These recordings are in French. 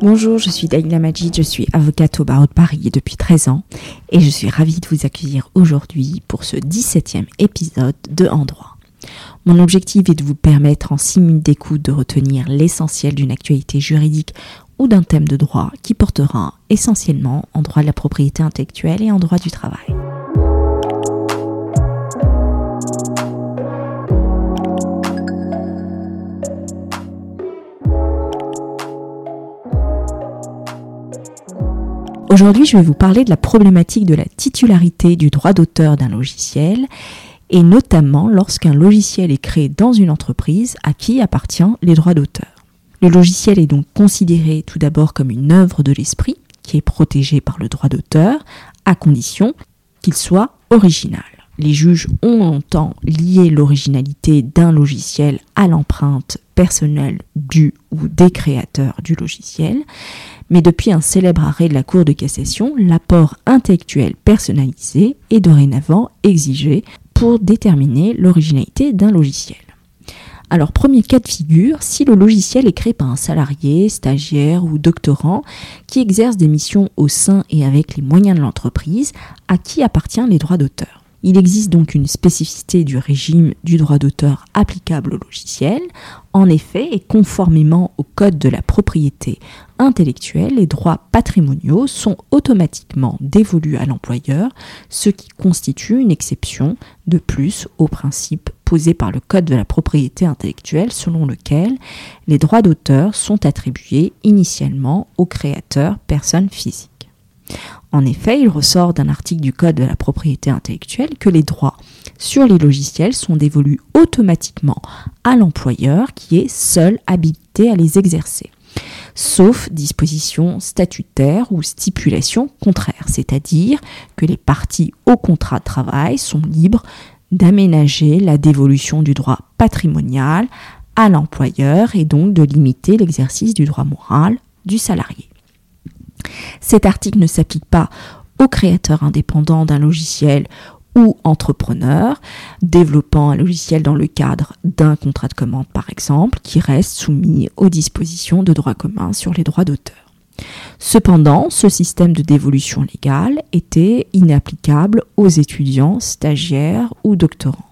Bonjour, je suis Daïla Majid, je suis avocate au barreau de Paris depuis 13 ans et je suis ravie de vous accueillir aujourd'hui pour ce 17e épisode de En droit. Mon objectif est de vous permettre en 6 minutes d'écoute de retenir l'essentiel d'une actualité juridique ou d'un thème de droit qui portera essentiellement en droit de la propriété intellectuelle et en droit du travail. Aujourd'hui, je vais vous parler de la problématique de la titularité du droit d'auteur d'un logiciel et notamment lorsqu'un logiciel est créé dans une entreprise à qui appartient les droits d'auteur. Le logiciel est donc considéré tout d'abord comme une œuvre de l'esprit qui est protégée par le droit d'auteur à condition qu'il soit original. Les juges ont longtemps lié l'originalité d'un logiciel à l'empreinte personnelle du ou des créateurs du logiciel, mais depuis un célèbre arrêt de la Cour de cassation, l'apport intellectuel personnalisé est dorénavant exigé pour déterminer l'originalité d'un logiciel. Alors, premier cas de figure, si le logiciel est créé par un salarié, stagiaire ou doctorant qui exerce des missions au sein et avec les moyens de l'entreprise, à qui appartient les droits d'auteur? Il existe donc une spécificité du régime du droit d'auteur applicable au logiciel. En effet, et conformément au Code de la propriété intellectuelle, les droits patrimoniaux sont automatiquement dévolus à l'employeur, ce qui constitue une exception de plus au principe posé par le Code de la propriété intellectuelle selon lequel les droits d'auteur sont attribués initialement aux créateurs personnes physiques. En effet, il ressort d'un article du Code de la propriété intellectuelle que les droits sur les logiciels sont dévolus automatiquement à l'employeur qui est seul habilité à les exercer, sauf dispositions statutaires ou stipulations contraires, c'est-à-dire que les parties au contrat de travail sont libres d'aménager la dévolution du droit patrimonial à l'employeur et donc de limiter l'exercice du droit moral du salarié. Cet article ne s'applique pas aux créateurs indépendants d'un logiciel ou entrepreneurs développant un logiciel dans le cadre d'un contrat de commande par exemple, qui reste soumis aux dispositions de droit commun sur les droits d'auteur. Cependant, ce système de dévolution légale était inapplicable aux étudiants, stagiaires ou doctorants.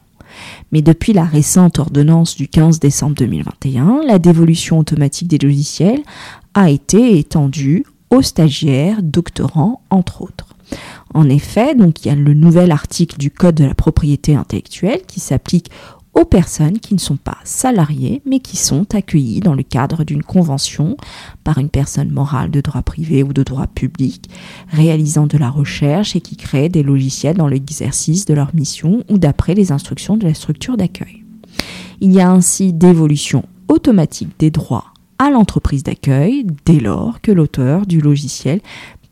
Mais depuis la récente ordonnance du 15 décembre 2021, la dévolution automatique des logiciels a été étendue aux stagiaires, doctorants, entre autres. En effet, donc il y a le nouvel article du Code de la propriété intellectuelle qui s'applique aux personnes qui ne sont pas salariées mais qui sont accueillies dans le cadre d'une convention par une personne morale de droit privé ou de droit public réalisant de la recherche et qui créent des logiciels dans l'exercice de leur mission ou d'après les instructions de la structure d'accueil. Il y a ainsi d'évolution automatique des droits à l'entreprise d'accueil dès lors que l'auteur du logiciel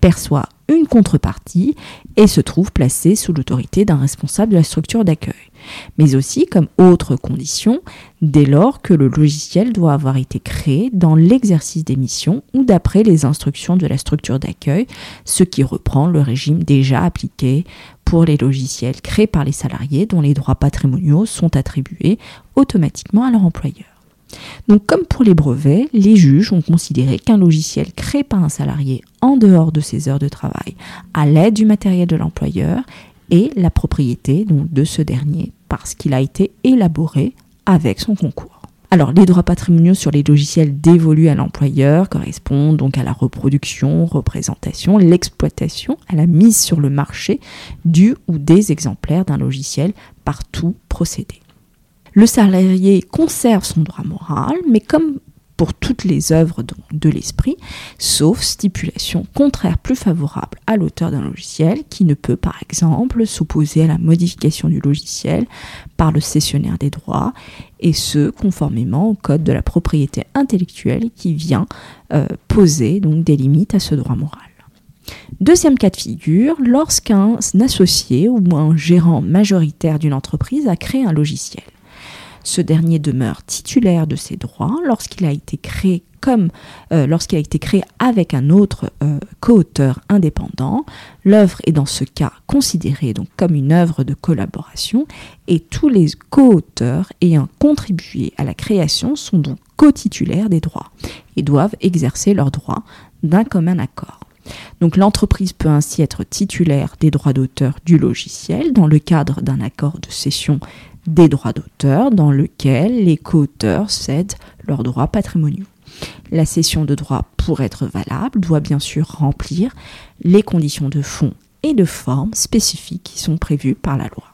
perçoit une contrepartie et se trouve placé sous l'autorité d'un responsable de la structure d'accueil. Mais aussi comme autre condition, dès lors que le logiciel doit avoir été créé dans l'exercice des missions ou d'après les instructions de la structure d'accueil, ce qui reprend le régime déjà appliqué pour les logiciels créés par les salariés dont les droits patrimoniaux sont attribués automatiquement à leur employeur. Donc comme pour les brevets, les juges ont considéré qu'un logiciel créé par un salarié en dehors de ses heures de travail, à l'aide du matériel de l'employeur, est la propriété donc, de ce dernier parce qu'il a été élaboré avec son concours. Alors, les droits patrimoniaux sur les logiciels dévolus à l'employeur correspondent donc à la reproduction, représentation, l'exploitation, à la mise sur le marché du ou des exemplaires d'un logiciel par tout procédé. Le salarié conserve son droit moral, mais comme pour toutes les œuvres de l'esprit, sauf stipulation contraire plus favorable à l'auteur d'un logiciel qui ne peut par exemple s'opposer à la modification du logiciel par le cessionnaire des droits, et ce conformément au code de la propriété intellectuelle qui vient euh, poser donc des limites à ce droit moral. Deuxième cas de figure, lorsqu'un associé ou un gérant majoritaire d'une entreprise a créé un logiciel. Ce dernier demeure titulaire de ses droits lorsqu'il a été créé comme euh, lorsqu'il a été créé avec un autre euh, co-auteur indépendant, l'œuvre est dans ce cas considérée donc comme une œuvre de collaboration et tous les co-auteurs ayant contribué à la création sont donc co-titulaires des droits et doivent exercer leurs droits d'un commun accord. Donc l'entreprise peut ainsi être titulaire des droits d'auteur du logiciel dans le cadre d'un accord de cession des droits d'auteur dans lequel les co-auteurs cèdent leurs droits patrimoniaux. La cession de droits pour être valable doit bien sûr remplir les conditions de fond et de forme spécifiques qui sont prévues par la loi.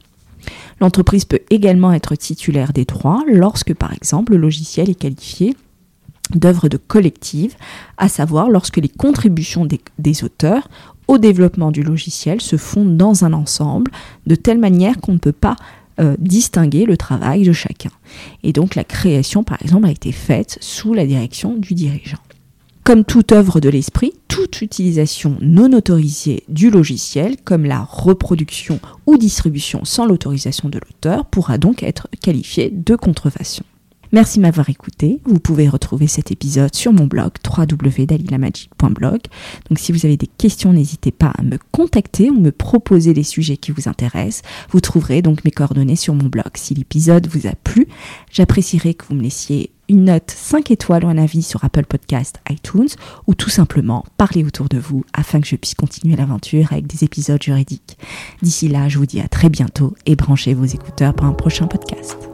L'entreprise peut également être titulaire des droits lorsque par exemple le logiciel est qualifié d'œuvre de collective, à savoir lorsque les contributions des, auteurs au développement du logiciel se font dans un ensemble, de telle manière qu'on ne peut pas euh, distinguer le travail de chacun. Et donc la création, par exemple, a été faite sous la direction du dirigeant. Comme toute œuvre de l'esprit, toute utilisation non autorisée du logiciel, comme la reproduction ou distribution sans l'autorisation de l'auteur, pourra donc être qualifiée de contrefaçon. Merci de m'avoir écouté. Vous pouvez retrouver cet épisode sur mon blog www.dalilamagic.blog. Donc si vous avez des questions, n'hésitez pas à me contacter ou me proposer des sujets qui vous intéressent. Vous trouverez donc mes coordonnées sur mon blog. Si l'épisode vous a plu, j'apprécierais que vous me laissiez une note 5 étoiles ou un avis sur Apple Podcast, iTunes ou tout simplement parler autour de vous afin que je puisse continuer l'aventure avec des épisodes juridiques. D'ici là, je vous dis à très bientôt et branchez vos écouteurs pour un prochain podcast.